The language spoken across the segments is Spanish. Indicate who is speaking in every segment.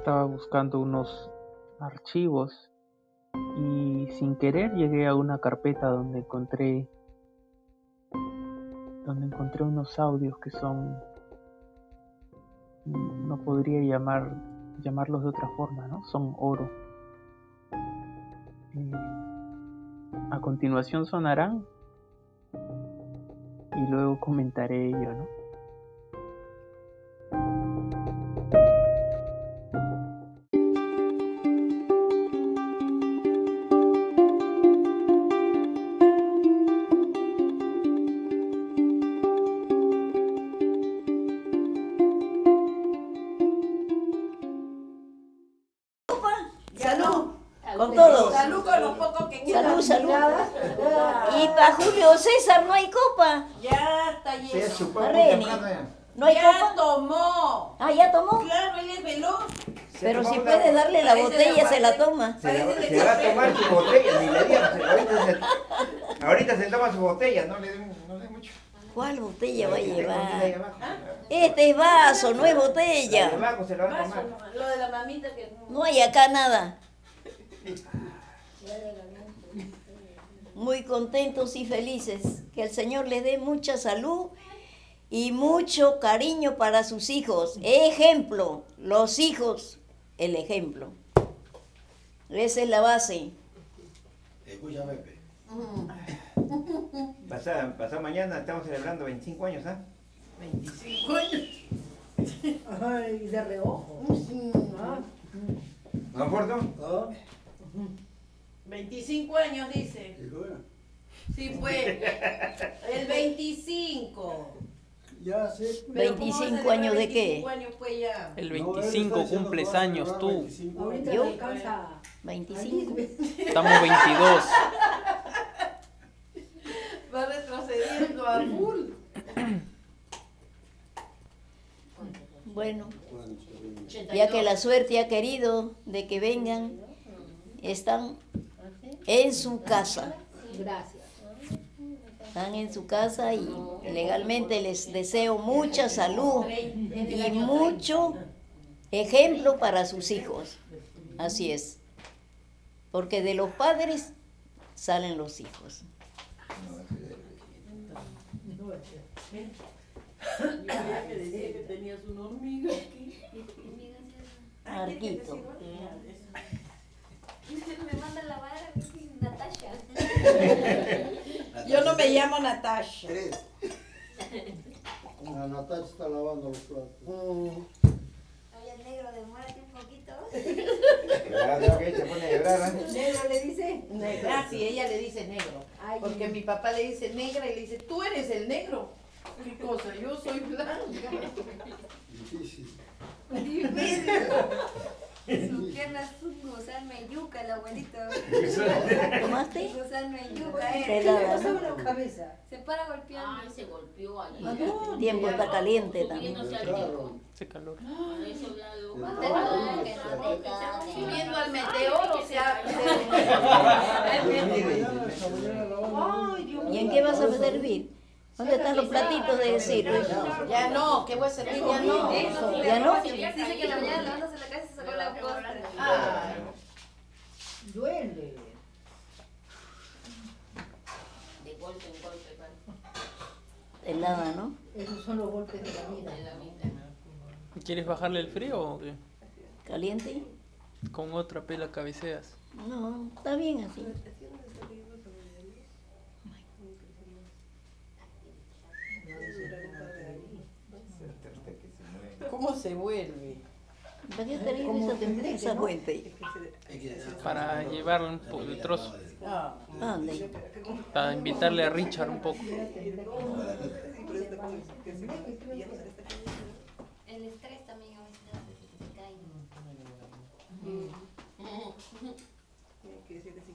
Speaker 1: estaba buscando unos archivos y sin querer llegué a una carpeta donde encontré donde encontré unos audios que son no podría llamar llamarlos de otra forma, ¿no? Son oro. Eh, a continuación sonarán y luego comentaré ello, ¿no?
Speaker 2: Con todos.
Speaker 3: Salud con los pocos que
Speaker 2: Salud,
Speaker 3: quedan.
Speaker 2: salud. Y para Julio César no hay copa.
Speaker 3: Ya está lleno.
Speaker 4: es su muy
Speaker 2: Arreni. No hay
Speaker 3: ya
Speaker 2: copa.
Speaker 3: tomó.
Speaker 2: Ah, ya tomó.
Speaker 3: Claro, él es veloz.
Speaker 2: Pero si puede darle la botella,
Speaker 3: la
Speaker 2: se la toma.
Speaker 4: Se, va a tomar su botella, ni le dieron. se- Ahorita se, ahorita se toma su botella, no le den, no mucho.
Speaker 2: ¿Cuál botella va a llevar?
Speaker 4: abajo.
Speaker 2: Este es vaso, no es botella.
Speaker 3: Lo de la mamita que
Speaker 2: No hay acá nada. Muy contentos y felices. Que el Señor les dé mucha salud y mucho cariño para sus hijos. Ejemplo, los hijos, el ejemplo. Esa es la base.
Speaker 4: Pasada, pasada mañana estamos celebrando 25 años, ¿ah?
Speaker 3: 25 años.
Speaker 5: Ay, de reojo.
Speaker 4: ¿No, Porto?
Speaker 6: ¿Ah?
Speaker 3: 25 años dice. Sí, fue. El 25.
Speaker 6: Ya sé.
Speaker 3: Pero ¿cómo va a
Speaker 2: 25
Speaker 3: celebrar
Speaker 2: años de qué?
Speaker 3: 25 años pues ya.
Speaker 1: El
Speaker 6: No, él está
Speaker 1: 25
Speaker 6: diciendo
Speaker 1: cumples
Speaker 6: que va a
Speaker 1: años
Speaker 6: celebrar
Speaker 1: tú.
Speaker 6: 25
Speaker 5: Ahorita
Speaker 6: años.
Speaker 5: alcanza.
Speaker 2: 25.
Speaker 1: Estamos 22.
Speaker 3: Va retrocediendo a full.
Speaker 2: Bueno, ya que la suerte ha querido de que vengan, están en su casa.
Speaker 5: Gracias.
Speaker 2: Están en su casa y legalmente les deseo mucha salud y mucho ejemplo para sus hijos. Así es. Porque de los padres salen los hijos.
Speaker 3: Ya
Speaker 7: Me manda la vara, Natasha.
Speaker 3: Yo no me llamo Natasha.
Speaker 6: Tres. La Natacha está lavando los platos.
Speaker 7: Oye, el negro, demórate un poquito.
Speaker 4: Se pone a llorar, ¿ah?
Speaker 5: Negro le dice.
Speaker 3: Negra, sí, ella le dice negro.
Speaker 5: Ay,
Speaker 3: Porque mi papá le dice negra y le dice, tú eres el negro. ¿Qué cosa? Yo soy blanca.
Speaker 6: Difícil.
Speaker 7: Sus piernas son yuca, el abuelito.
Speaker 2: ¿Tomaste?
Speaker 7: Gusano en yuca,
Speaker 2: Te
Speaker 7: eh.
Speaker 2: la
Speaker 5: ¿Qué le
Speaker 2: dan.
Speaker 5: pasó en la cabeza?
Speaker 7: Se para golpeando.
Speaker 8: Ay, se golpeó allí.
Speaker 2: Tiempo está caliente también.
Speaker 6: Claro.
Speaker 1: calor.
Speaker 8: Eso
Speaker 6: se.
Speaker 3: Subiendo al meteoro
Speaker 2: ¿Y en qué vas a servir? ¿Dónde están los platitos de decir?
Speaker 3: Ya no, ¿qué voy a servir? Ya no.
Speaker 2: ¿Ya no?
Speaker 7: Dice que la mañana la casa se sacó la.
Speaker 3: Ay,
Speaker 5: Duele.
Speaker 8: De golpe en golpe, pa.
Speaker 2: Helada, ¿no?
Speaker 5: Esos son los golpes de la vida.
Speaker 8: De la vida.
Speaker 1: ¿Quieres bajarle el frío o qué?
Speaker 2: ¿Caliente?
Speaker 1: Con otra pela cabeceas.
Speaker 2: No, está bien así.
Speaker 3: ¿Cómo se vuelve?
Speaker 2: ¿Para qué te esa, esa fuente?
Speaker 1: Para llevarle un po- el trozo.
Speaker 3: Ah,
Speaker 2: ¿Dónde?
Speaker 1: Para invitarle a Richard un poco.
Speaker 7: El estrés también a veces te cae.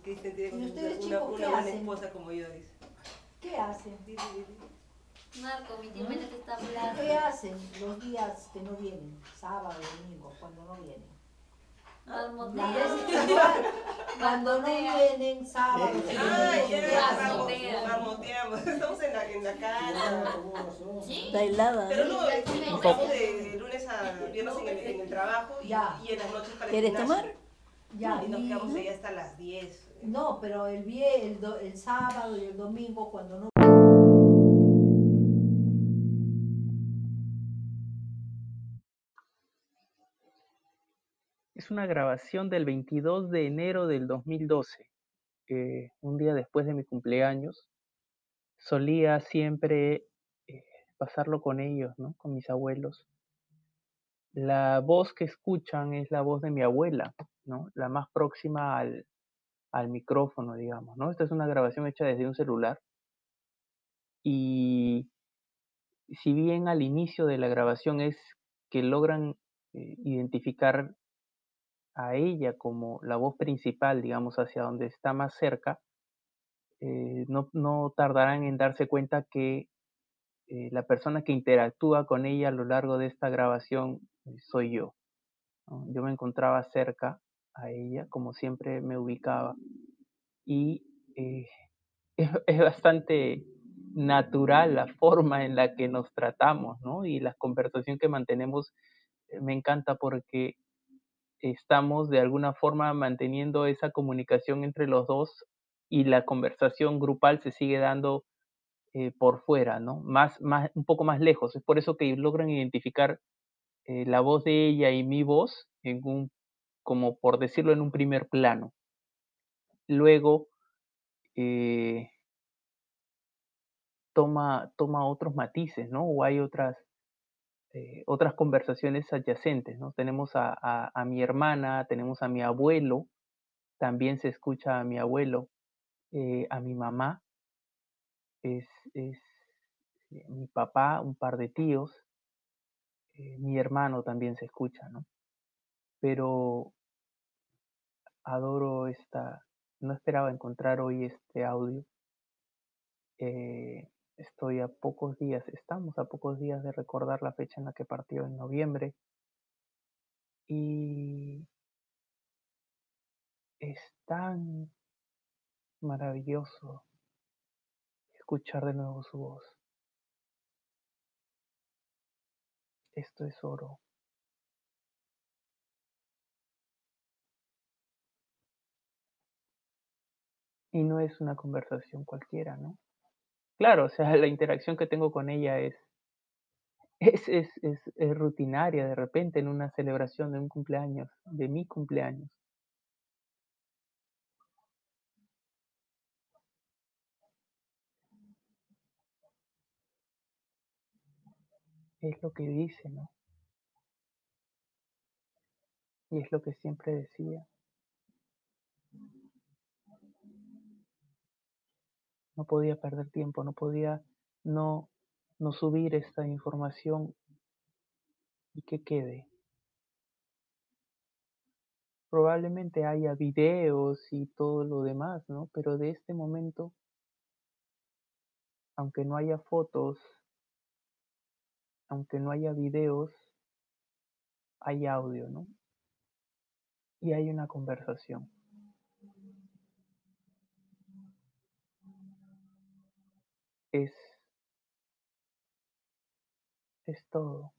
Speaker 5: ¿Y ustedes chicos qué hacen?
Speaker 9: como yo, dice.
Speaker 5: ¿Qué hacen?
Speaker 7: Marco, mi tía Mena te está hablando.
Speaker 5: ¿Qué hacen los días que no vienen? Sábado, domingo, cuando no vienen. Cuando no vienen sábados.
Speaker 9: Ya,
Speaker 8: Marmotea.
Speaker 9: marmoteamos. Estamos en la, en la casa.
Speaker 2: Está helada.
Speaker 9: Pero no, estamos de lunes a viernes en el, en el trabajo y, y en las noches para el
Speaker 2: ¿Quieres
Speaker 9: gimnasio.
Speaker 2: tomar?
Speaker 5: Ya,
Speaker 9: Y nos quedamos ahí hasta las 10.
Speaker 5: No, pero el, vie- el, do- el sábado y el domingo cuando no
Speaker 1: Es una grabación del 22 de enero del 2012, eh, un día después de mi cumpleaños. Solía siempre eh, pasarlo con ellos, ¿no? Con mis abuelos. La voz que escuchan es la voz de mi abuela, ¿no? La más próxima al, al micrófono, digamos, ¿no? Esta es una grabación hecha desde un celular. Y si bien al inicio de la grabación es que logran eh, identificar a ella como la voz principal, digamos, hacia donde está más cerca, eh, no, no tardarán en darse cuenta que eh, la persona que interactúa con ella a lo largo de esta grabación eh, soy yo. Yo me encontraba cerca a ella, como siempre me ubicaba, y es, es bastante natural la forma en la que nos tratamos, ¿no? Y la conversación que mantenemos me encanta porque estamos de alguna forma manteniendo esa comunicación entre los dos y la conversación grupal se sigue dando eh, por fuera, ¿no? Más, más, un poco más lejos. Es por eso que logran identificar eh, la voz de ella y mi voz en un, como por decirlo, en un primer plano. Luego eh, toma, toma otros matices, ¿no? O hay otras, eh, otras conversaciones adyacentes, ¿no? Tenemos a, mi hermana, tenemos a mi abuelo, también se escucha a mi abuelo, eh, a mi mamá, es, es eh, mi papá, un par de tíos, mi hermano también se escucha, ¿no? Pero adoro esta, no esperaba encontrar hoy este audio. Eh, estoy a pocos días, estamos a pocos días de recordar la fecha en la que partió en noviembre. Y es tan maravilloso escuchar de nuevo su voz. Esto es oro. Y no es una conversación cualquiera, ¿no? Claro, o sea, la interacción que tengo con ella es, es, es, es, es rutinaria de repente en una celebración de un cumpleaños, de mi cumpleaños. Es lo que dice, ¿no? Y es lo que siempre decía. No podía perder tiempo, no podía no, no subir esta información y que quede. Probablemente haya videos y todo lo demás, ¿no? Pero de este momento, aunque no haya fotos, aunque no haya videos, hay audio, ¿no? Y hay una conversación. Es, es todo.